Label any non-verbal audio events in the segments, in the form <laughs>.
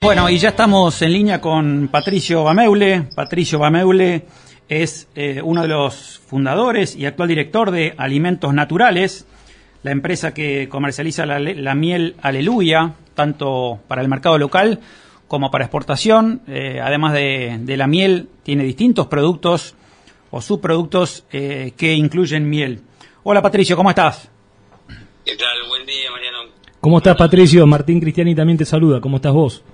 Bueno, y ya estamos en línea con Patricio Bameule. Patricio Bameule es eh, uno de los fundadores y actual director de Alimentos Naturales, la empresa que comercializa la, miel Aleluya, tanto para el mercado local como para exportación. Eh, además de, la miel, tiene distintos productos o subproductos eh, que incluyen miel. Hola Patricio, ¿cómo estás? ¿Qué tal? Buen día, Mariano. ¿Cómo estás, Patricio? Martín Cristiani también te saluda. ¿Cómo estás vos?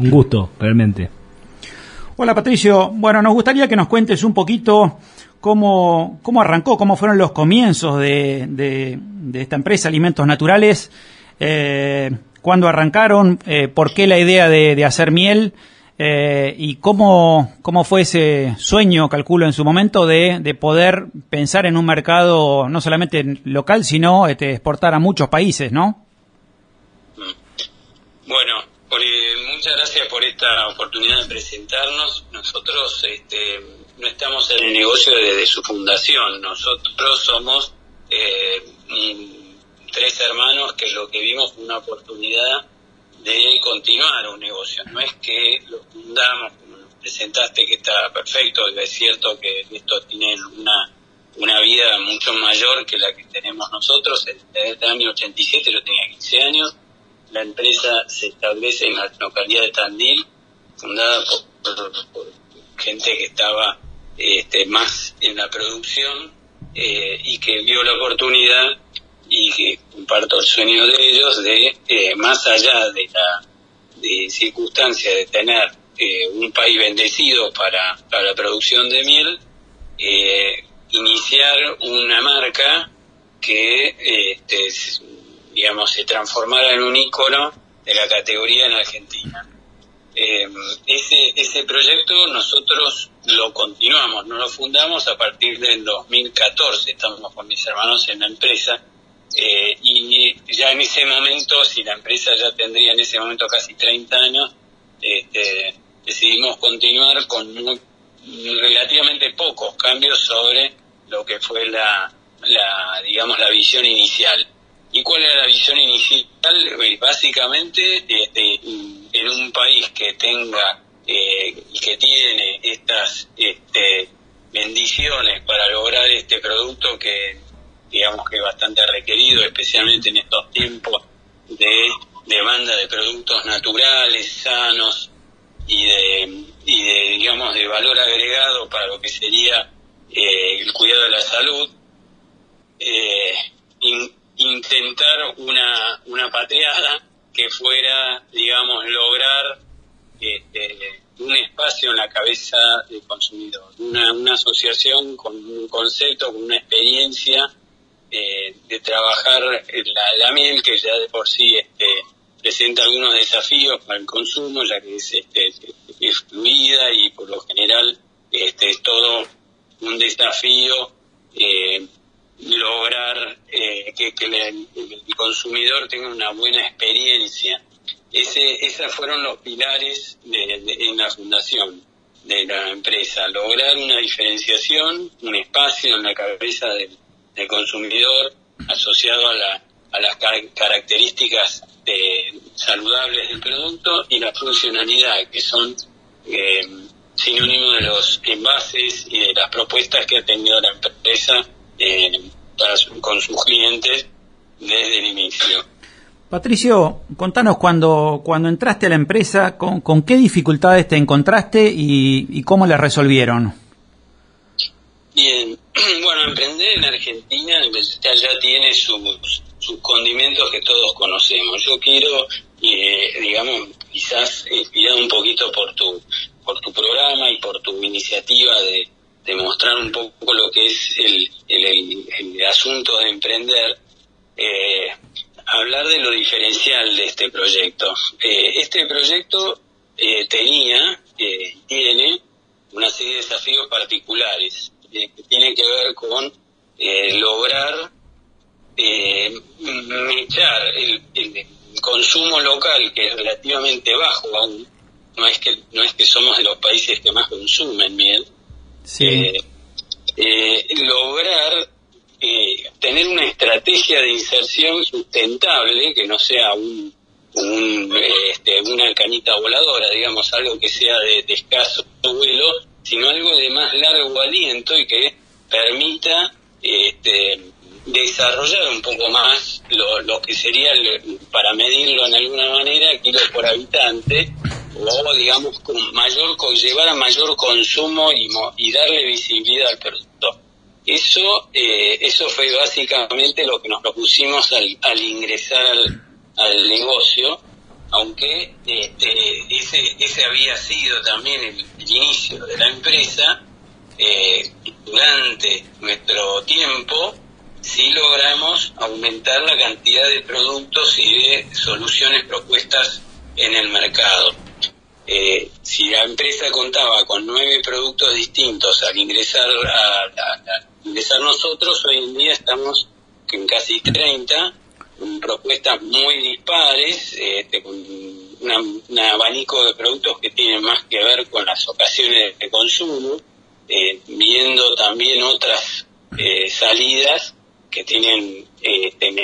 Gusto. Un gusto, realmente. Hola Patricio, bueno, nos gustaría que nos cuentes un poquito cómo, cómo arrancó, cómo fueron los comienzos de, de, esta empresa Alimentos Naturales, eh, cuándo arrancaron, eh, por qué la idea de, hacer miel eh, y cómo, cómo fue ese sueño, calculo en su momento, de, de poder pensar en un mercado no solamente local, sino este, exportar a muchos países, ¿no? Bueno, eh, muchas gracias por esta oportunidad de presentarnos. Nosotros este, no estamos en el negocio desde su fundación. Nosotros somos eh, tres hermanos que lo que vimos fue una oportunidad de continuar un negocio. No es que lo fundamos, como nos presentaste, que está perfecto, es cierto que esto tiene una, una vida mucho mayor que la que tenemos nosotros. Desde el año 87 yo tenía 15 años la empresa se establece en la localidad de Tandil, fundada por, gente que estaba este, más en la producción eh, y que vio la oportunidad y que comparto el sueño de ellos de, eh, más allá de la de circunstancia de tener eh, un país bendecido para, para, la producción de miel, iniciar una marca que este, digamos, se transformara en un ícono de la categoría en Argentina. Eh, ese, ese proyecto nosotros lo continuamos, no lo fundamos a partir del 2014, estamos con mis hermanos en la empresa, eh, y ya en ese momento, si la empresa ya tendría en ese momento casi 30 años, este, decidimos continuar con relativamente pocos cambios sobre lo que fue la, la digamos, la visión inicial. ¿Y cuál era la visión inicial? Eh, básicamente, en un país que tenga eh, y que tiene estas este, bendiciones para lograr este producto que digamos que es bastante requerido, especialmente en estos tiempos de demanda de productos naturales, sanos y de, y de digamos, de valor agregado para lo que sería eh, el cuidado de la salud. Eh, intentar una, una patriada que fuera, digamos, lograr este, un espacio en la cabeza del consumidor, una, una asociación con un concepto, con una experiencia eh, de trabajar la, la, miel que ya de por sí este, presenta algunos desafíos para el consumo, ya que es, este, es fluida y por lo general este, es todo un desafío eh, lograr eh, que, el, consumidor tenga una buena experiencia. Ese, esos fueron los pilares en la fundación de la empresa, lograr una diferenciación, un espacio en la cabeza del, consumidor asociado a, la, a las características saludables del producto y la funcionalidad, que son eh, sinónimos de los envases y de las propuestas que ha tenido la empresa eh, con sus clientes desde el inicio. Patricio, contanos cuando, cuando entraste a la empresa, con, con qué dificultades te encontraste y, cómo las resolvieron. Bien, <clears throat> bueno, emprender en Argentina ya, tiene sus, sus condimentos que todos conocemos. Yo quiero, eh, digamos, quizás inspirado un poquito por tu, por tu programa y por tu iniciativa de, demostrar un poco lo que es el, el, asunto de emprender, eh, hablar de lo diferencial de este proyecto. Eh, este proyecto eh, tenía, tiene una serie de desafíos particulares que tienen que ver con lograr mechar el, el, consumo local que es relativamente bajo aún no es que no es que somos de los países que más consumen miel eh, eh, lograr eh, tener una estrategia de inserción sustentable, que no sea un, este, una cañita voladora, digamos, algo que sea de, escaso vuelo, sino algo de más largo aliento y que permita este, desarrollar un poco más lo, que sería, para medirlo en alguna manera, kilos por habitante, o digamos, con mayor, llevar a mayor consumo y, y darle visibilidad al producto. Eso, eh, eso fue básicamente lo que nos propusimos al, al ingresar al, al negocio, aunque este, ese, ese había sido también el, inicio de la empresa, eh, durante nuestro tiempo sí logramos aumentar la cantidad de productos y de soluciones propuestas en el mercado. Eh, si la empresa contaba con nueve productos distintos al ingresar a, ingresar nosotros, hoy en día estamos en casi 30 propuestas muy dispares, este, con un abanico de productos que tienen más que ver con las ocasiones de consumo, eh, viendo también otras eh, salidas que tienen este, en,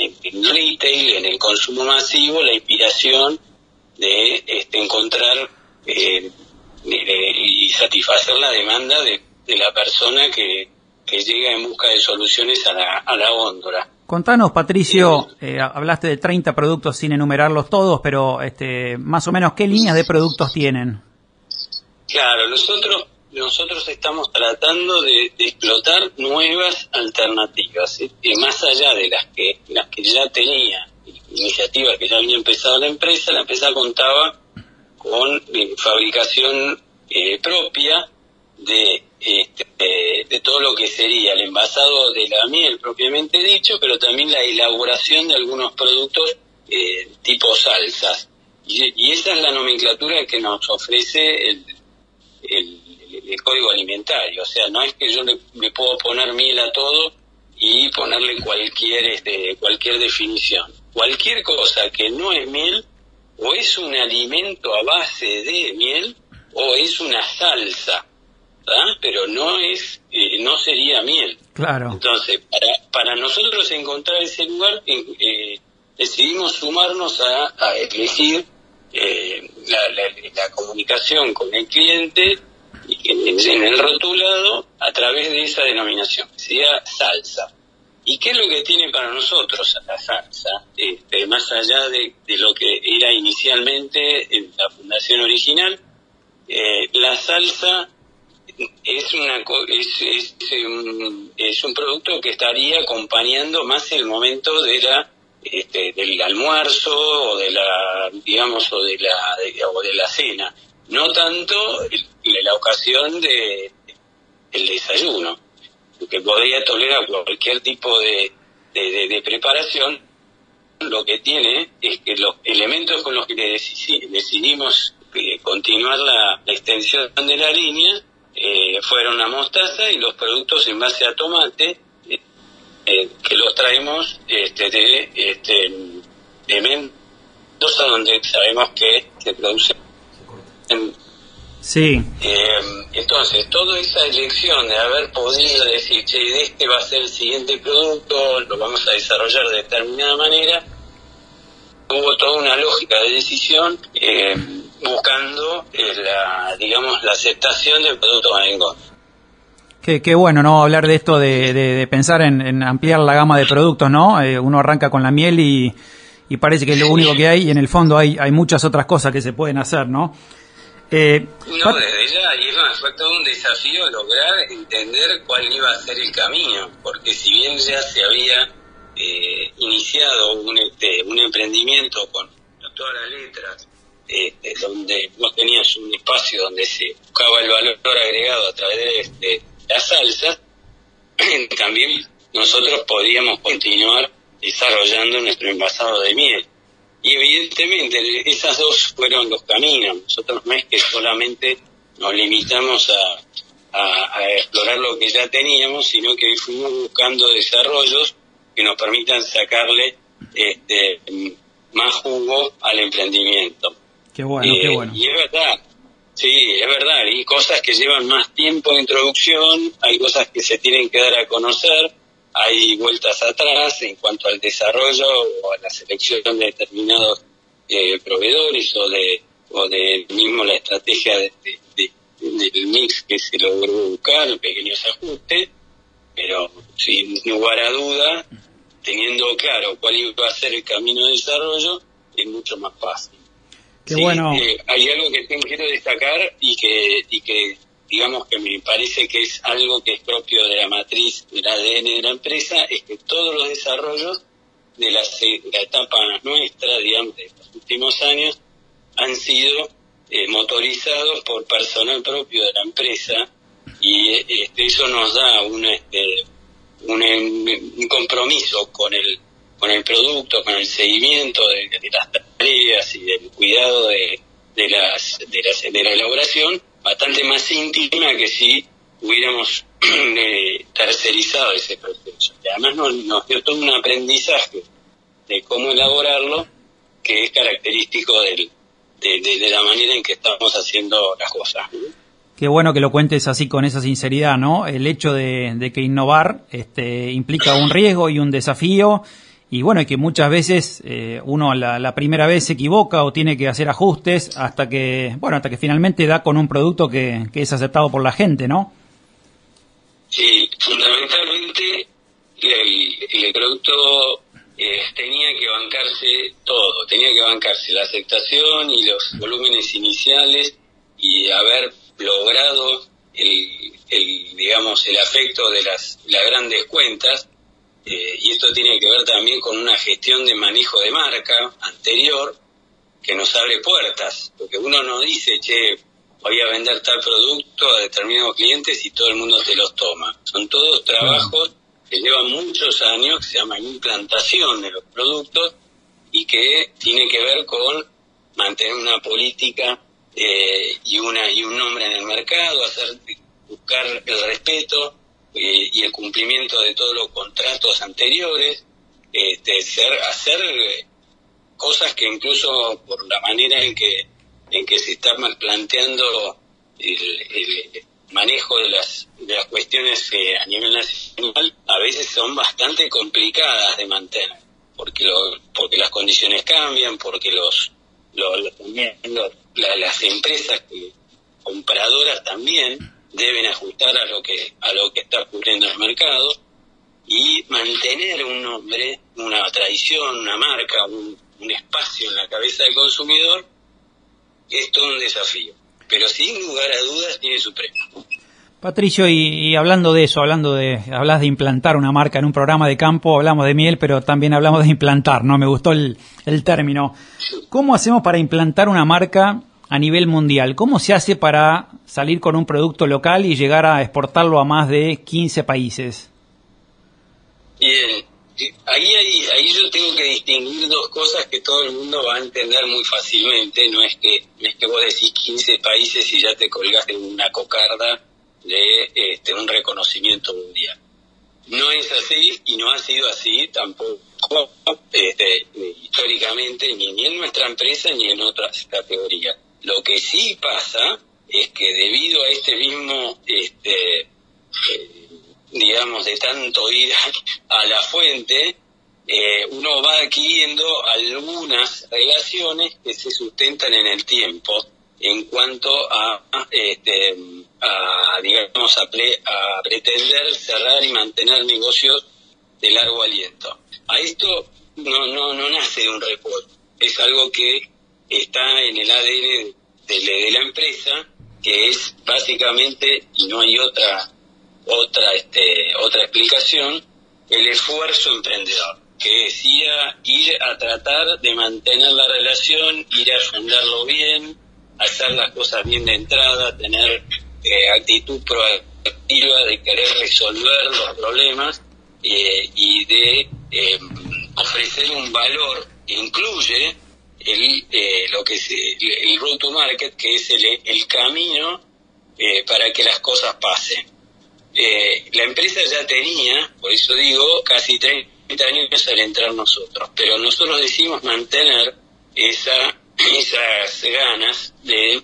el retail, en el consumo masivo, la inspiración de este, encontrar eh, y satisfacer la demanda de, la persona que, que llega en busca de soluciones a la, a la góndola. Contanos, Patricio, eh, hablaste de 30 productos sin enumerarlos todos, pero este, más o menos, ¿qué líneas de productos tienen? Claro, nosotros nosotros estamos tratando de, explotar nuevas alternativas, más allá de las que las que ya tenía, iniciativas que ya había empezado la empresa, la empresa contaba con eh, fabricación eh, propia de este, de todo lo que sería el envasado de la miel propiamente dicho, pero también la elaboración de algunos productos eh, tipo salsas. Y, esa es la nomenclatura que nos ofrece el, el, código alimentario. O sea, no es que yo le, puedo poner miel a todo y ponerle cualquier, este, cualquier definición. Cualquier cosa que no es miel, o es un alimento a base de miel, o es una salsa pero no es, eh, no sería miel. Claro. Entonces, para, para nosotros encontrar ese lugar, eh, decidimos sumarnos a, elegir eh, la, comunicación con el cliente en, el rotulado a través de esa denominación, que sería salsa. ¿Y qué es lo que tiene para nosotros la salsa? Este, más allá de, lo que era inicialmente en la fundación original, la salsa es una es, es, un, es un producto que estaría acompañando más el momento de la este, del almuerzo o de la digamos o de la o de la cena no tanto la ocasión de el desayuno que podría tolerar cualquier tipo de, de, preparación lo que tiene es que los elementos con los que decidimos eh, continuar la extensión de la línea eh, fueron la mostaza y los productos en base a tomate eh, eh, que los traemos este, de, este, de Mendoza donde sabemos que se produce Sí. entonces, toda esa elección de haber podido decir, che, este va a ser el siguiente producto, lo vamos a desarrollar de determinada manera, hubo toda una lógica de decisión eh, buscando eh, la, digamos, la aceptación del producto Marengo. Qué, qué, bueno, ¿no? Hablar de esto, de, de, pensar en, ampliar la gama de productos, ¿no? Eh, uno arranca con la miel y, y parece que es lo único que hay y en el fondo hay, hay muchas otras cosas que se pueden hacer, ¿no? Eh, no, desde ya, y es fue todo un desafío lograr entender cuál iba a ser el camino, porque si bien ya se había eh, iniciado un, este, un emprendimiento con todas las letras, este, donde no tenías un espacio donde se buscaba el valor agregado a través de, la salsa, <clears throat> también nosotros podíamos continuar desarrollando nuestro envasado de miel. Y evidentemente esas dos fueron los caminos. Nosotros no es que solamente nos limitamos a, a explorar lo que ya teníamos, sino que fuimos buscando desarrollos que nos permitan sacarle este, más jugo al emprendimiento. Qué bueno, qué eh, bueno. Y es verdad, sí, es verdad. Hay cosas que llevan más tiempo de introducción, hay cosas que se tienen que dar a conocer, hay vueltas atrás en cuanto al desarrollo o a la selección de determinados eh, proveedores o de o de mismo la estrategia de, del mix que se logró buscar, pequeños ajustes, pero sin lugar a duda, teniendo claro cuál iba a ser el camino de desarrollo, es mucho más fácil. Qué bueno. Eh, hay algo que quiero destacar y que, y que digamos que me parece que es algo que es propio de la matriz del ADN de la empresa, es que todos los desarrollos de la, la etapa nuestra, digamos, de estos últimos años, han sido eh, motorizados por personal propio de la empresa y este, eso nos da un, este, un, compromiso con el con el producto, con el seguimiento de, las tareas y del cuidado de, de, las, de, las, de la elaboración bastante más íntima que si hubiéramos <clears throat> eh, tercerizado ese proceso. Y además nos, nos dio todo un aprendizaje de cómo elaborarlo que es característico del, de, la manera en que estamos haciendo las cosas. Qué bueno que lo cuentes así con esa sinceridad, ¿no? El hecho de, que innovar este, implica un riesgo y un desafío y bueno, y que muchas veces eh, uno la, primera vez se equivoca o tiene que hacer ajustes hasta que, bueno, hasta que finalmente da con un producto que, es aceptado por la gente, ¿no? Sí, fundamentalmente el, el producto eh, tenía que bancarse todo, tenía que bancarse la aceptación y los volúmenes iniciales y haber logrado el, el digamos, el afecto de las, las grandes cuentas. Eh, y esto tiene que ver también con una gestión de manejo de marca anterior que nos abre puertas, porque uno no dice, che, voy a vender tal producto a determinados clientes y todo el mundo te los toma. Son todos trabajos que lleva muchos años, que se llama implantación de los productos y que tiene que ver con mantener una política eh, y una y un nombre en el mercado, hacer buscar el respeto eh, y el cumplimiento de todos los contratos anteriores, este, ser, hacer cosas que incluso por la manera en que en que se está planteando el, manejo de las, de las cuestiones eh, a nivel nacional a veces son bastante complicadas de mantener, porque, lo, porque las condiciones cambian, porque los, las empresas compradoras también deben ajustar a lo que a lo que está ocurriendo en el mercado y mantener un nombre, una tradición, una marca, un, un espacio en la cabeza del consumidor es todo un desafío pero sin lugar a dudas tiene su premio. Patricio, y, hablando de eso, hablando de, hablas de implantar una marca en un programa de campo, hablamos de miel, pero también hablamos de implantar, ¿no? Me gustó el, el término. ¿Cómo hacemos para implantar una marca a nivel mundial? ¿Cómo se hace para salir con un producto local y llegar a exportarlo a más de 15 países? Bien, ahí, ahí, ahí yo tengo que distinguir dos cosas que todo el mundo va a entender muy fácilmente. No es que, no es que vos decís 15 países y ya te colgas en una cocarda de este, un reconocimiento mundial. No es así y no ha sido así tampoco este, históricamente ni en nuestra empresa ni en otras categorías. Lo que sí pasa es que debido a este mismo, este, eh, digamos, de tanto ir a la fuente, eh, uno va adquiriendo algunas relaciones que se sustentan en el tiempo en cuanto a, este, a digamos, a, pretender cerrar y mantener negocios de largo aliento. A esto no, no, no nace un recuerdo, es algo que está en el ADN de, la empresa, que es básicamente, y no hay otra, otra, este, otra explicación, el esfuerzo emprendedor que decía ir a tratar de mantener la relación, ir a agendarlo bien, hacer las cosas bien de entrada, tener eh, actitud proactiva de querer resolver los problemas eh, y de eh, ofrecer un valor que incluye el, lo que es el, road to market, que es el, el camino para que las cosas pasen. la empresa ya tenía, por eso digo, casi 30 años al entrar nosotros, pero nosotros decimos mantener esa <clears throat> esas ganas de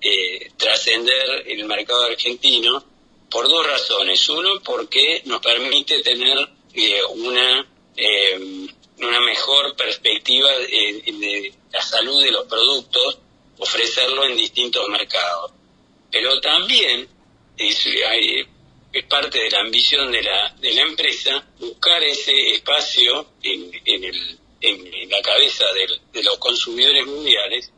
eh, trascender el mercado argentino por dos razones. Uno, porque nos permite tener una una mejor perspectiva de salud de los productos, ofrecerlo en distintos mercados. Pero también es, parte de la ambición de la, de la empresa buscar ese espacio en, en, el, en, la cabeza de los consumidores mundiales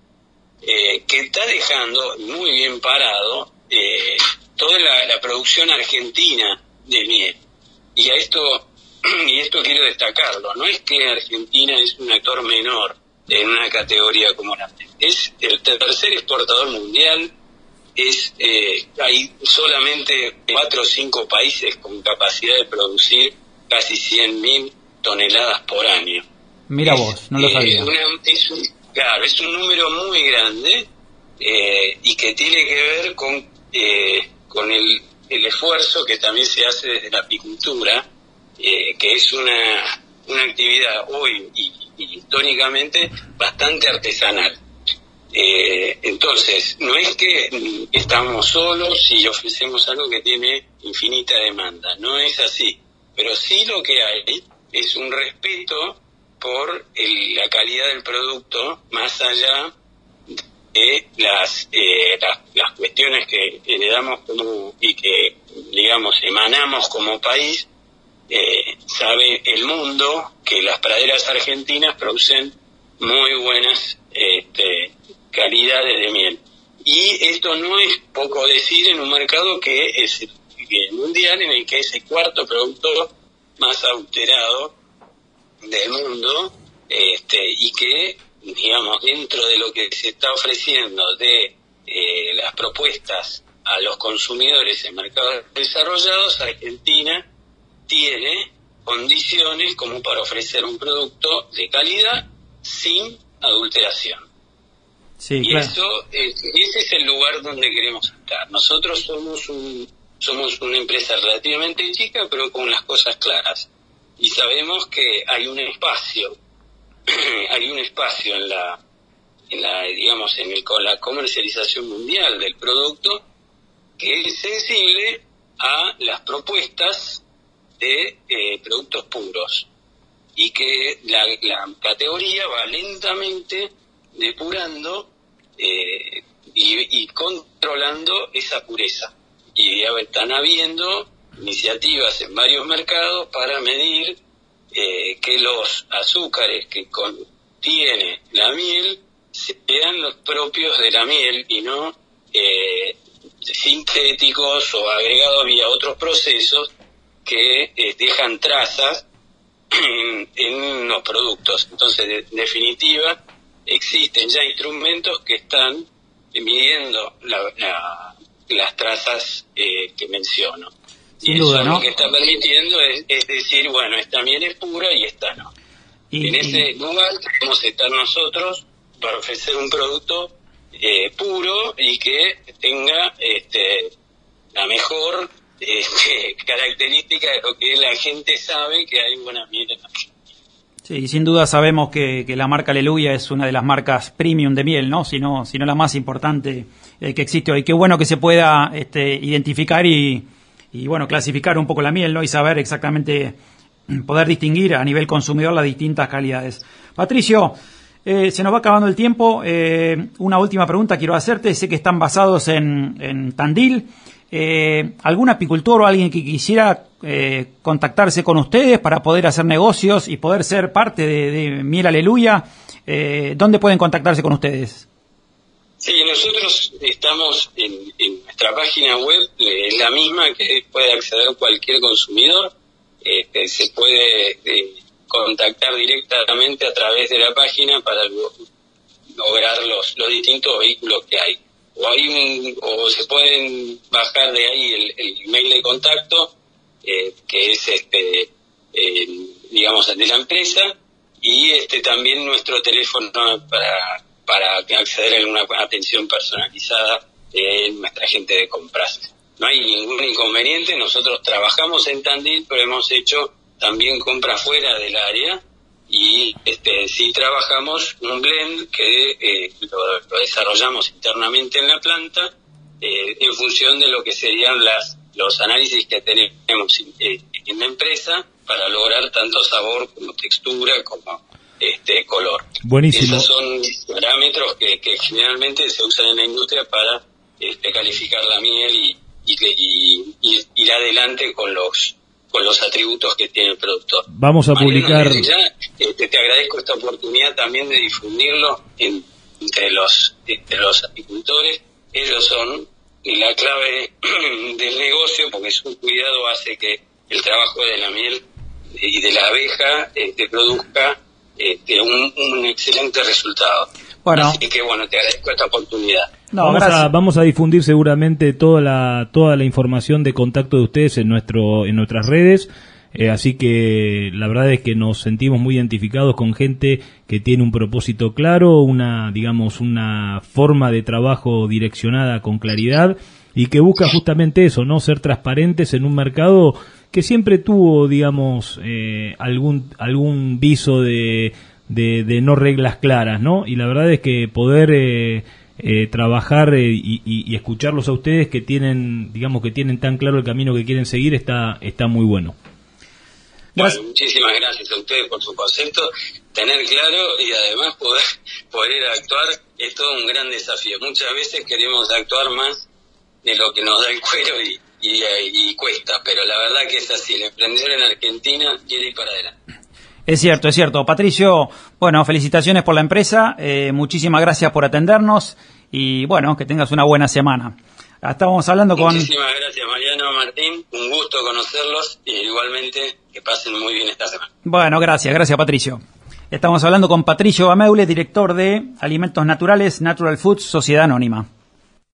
eh, que está dejando muy bien parado eh, toda la, la producción argentina de miel. Y a esto <clears throat> y esto quiero destacarlo, no es que Argentina es un actor menor en una categoría como la es el tercer exportador mundial, es eh, hay solamente cuatro o cinco países con capacidad de producir casi 100.000 toneladas por año. Mira vos, no lo eh, sabía. es un, claro, es un número muy grande eh, y que tiene que ver con, con el, el esfuerzo que también se hace desde la apicultura eh, que es una, una actividad hoy y, históricamente bastante artesanal. Eh, entonces, no es que estamos solos y ofrecemos algo que tiene infinita demanda, no es así, pero sí lo que hay es un respeto por la calidad del producto más allá de las, eh, las, cuestiones que, que, le damos como y que, digamos, emanamos como país eh, sabe el mundo que las praderas argentinas producen muy buenas este, calidades de miel. Y esto no es poco decir en un mercado que es el mundial, en el que es el cuarto producto más alterado del mundo, este, y que, digamos, dentro de lo que se está ofreciendo de eh, las propuestas a los consumidores en mercados desarrollados, Argentina tiene condiciones como para ofrecer un producto de calidad sin adulteración. y eso, ese es el lugar donde queremos estar. Nosotros somos un, somos una empresa relativamente chica, pero con las cosas claras. Y sabemos que hay un espacio, <clears throat> hay un espacio en la, en la digamos, en el, la comercialización mundial del producto que es sensible a las propuestas de eh, productos puros y que la, categoría va lentamente depurando eh, y, controlando esa pureza. Y ya están habiendo iniciativas en varios mercados para medir eh, que los azúcares que contiene la miel sean los propios de la miel y no sintéticos o agregados vía otros procesos que eh, dejan trazas <clears throat> en, los productos. Entonces, de, definitiva, existen ya instrumentos que están midiendo las trazas eh, que menciono. y eso lo que está permitiendo es, decir, bueno, esta miel es pura y esta no. en ese lugar queremos estar nosotros para ofrecer un producto eh, puro y que tenga este, la mejor este, <laughs> característica de lo que la gente sabe que hay buena miel en Argentina. Sí, sin duda sabemos que, la marca Aleluya es una de las marcas premium de miel, ¿no? Sino, sino la más importante eh, que existe hoy. Qué bueno que se pueda este, identificar y, y, bueno, clasificar un poco la miel, ¿no? Y saber exactamente, <clears throat> poder distinguir a nivel consumidor las distintas calidades. Patricio, eh, se nos va acabando el tiempo. Eh, una última pregunta quiero hacerte. Sé que están basados en, en Tandil. Eh, algún apicultor o alguien que quisiera eh, contactarse con ustedes para poder hacer negocios y poder ser parte de, Miel Aleluya, eh, ¿dónde pueden contactarse con ustedes? Sí, nosotros estamos en, nuestra página web, es la misma que puede acceder cualquier consumidor. Este, se puede contactar directamente a través de la página para lograr los, los distintos vehículos que hay o hay un, o se pueden bajar de ahí el, el email de contacto eh, que es este digamos de la empresa y este también nuestro teléfono para para acceder a una atención personalizada de nuestra gente de compras. No hay ningún inconveniente nosotros trabajamos en Tandil pero hemos hecho también compras fuera del área y este, sí trabajamos un blend que eh, lo, desarrollamos internamente en la planta eh, en función de lo que serían las los análisis que tenemos eh, en la empresa para lograr tanto sabor como textura como este color. Buenísimo. Esos son parámetros que, generalmente se usan en la industria para este, calificar la miel y, ir adelante con los con los atributos que tiene el productor. Vamos a publicar. Este, te agradezco esta oportunidad también de difundirlo entre los entre los apicultores. Ellos son la clave <clears throat> del negocio porque su cuidado hace que el trabajo de la miel y de la abeja este, produzca este, un, excelente resultado. Bueno. Así que bueno, te agradezco esta oportunidad. vamos, a, vamos a difundir seguramente toda la, toda la información de contacto de ustedes en, nuestro, en nuestras redes. Eh, así que la verdad es que nos sentimos muy identificados con gente que tiene un propósito claro, una, digamos, una forma de trabajo direccionada con claridad y que busca justamente eso, no ser transparentes en un mercado que siempre tuvo, digamos, eh, algún, algún viso de, de, no reglas claras, ¿no? Y la verdad es que poder eh, eh, trabajar y, y, escucharlos a ustedes que tienen, digamos, que tienen tan claro el camino que quieren seguir está, está muy bueno. Bueno, muchísimas gracias a ustedes por su concepto. Tener claro y además poder, <laughs> poder actuar es todo un gran desafío. Muchas veces queremos actuar más de lo que nos da el cuero y, y, cuesta, pero la verdad que es así, el emprendedor en Argentina quiere ir para adelante. Es cierto, es cierto. Patricio, bueno, felicitaciones por la empresa, eh, muchísimas gracias por atendernos y bueno, que tengas una buena semana. Estábamos hablando con... Muchísimas gracias Mariano, Martín, un gusto conocerlos y igualmente que pasen muy bien esta semana. Bueno, gracias, gracias Patricio. Estamos hablando con Patricio Ameule, director de Alimentos Naturales Natural Foods, Sociedad Anónima.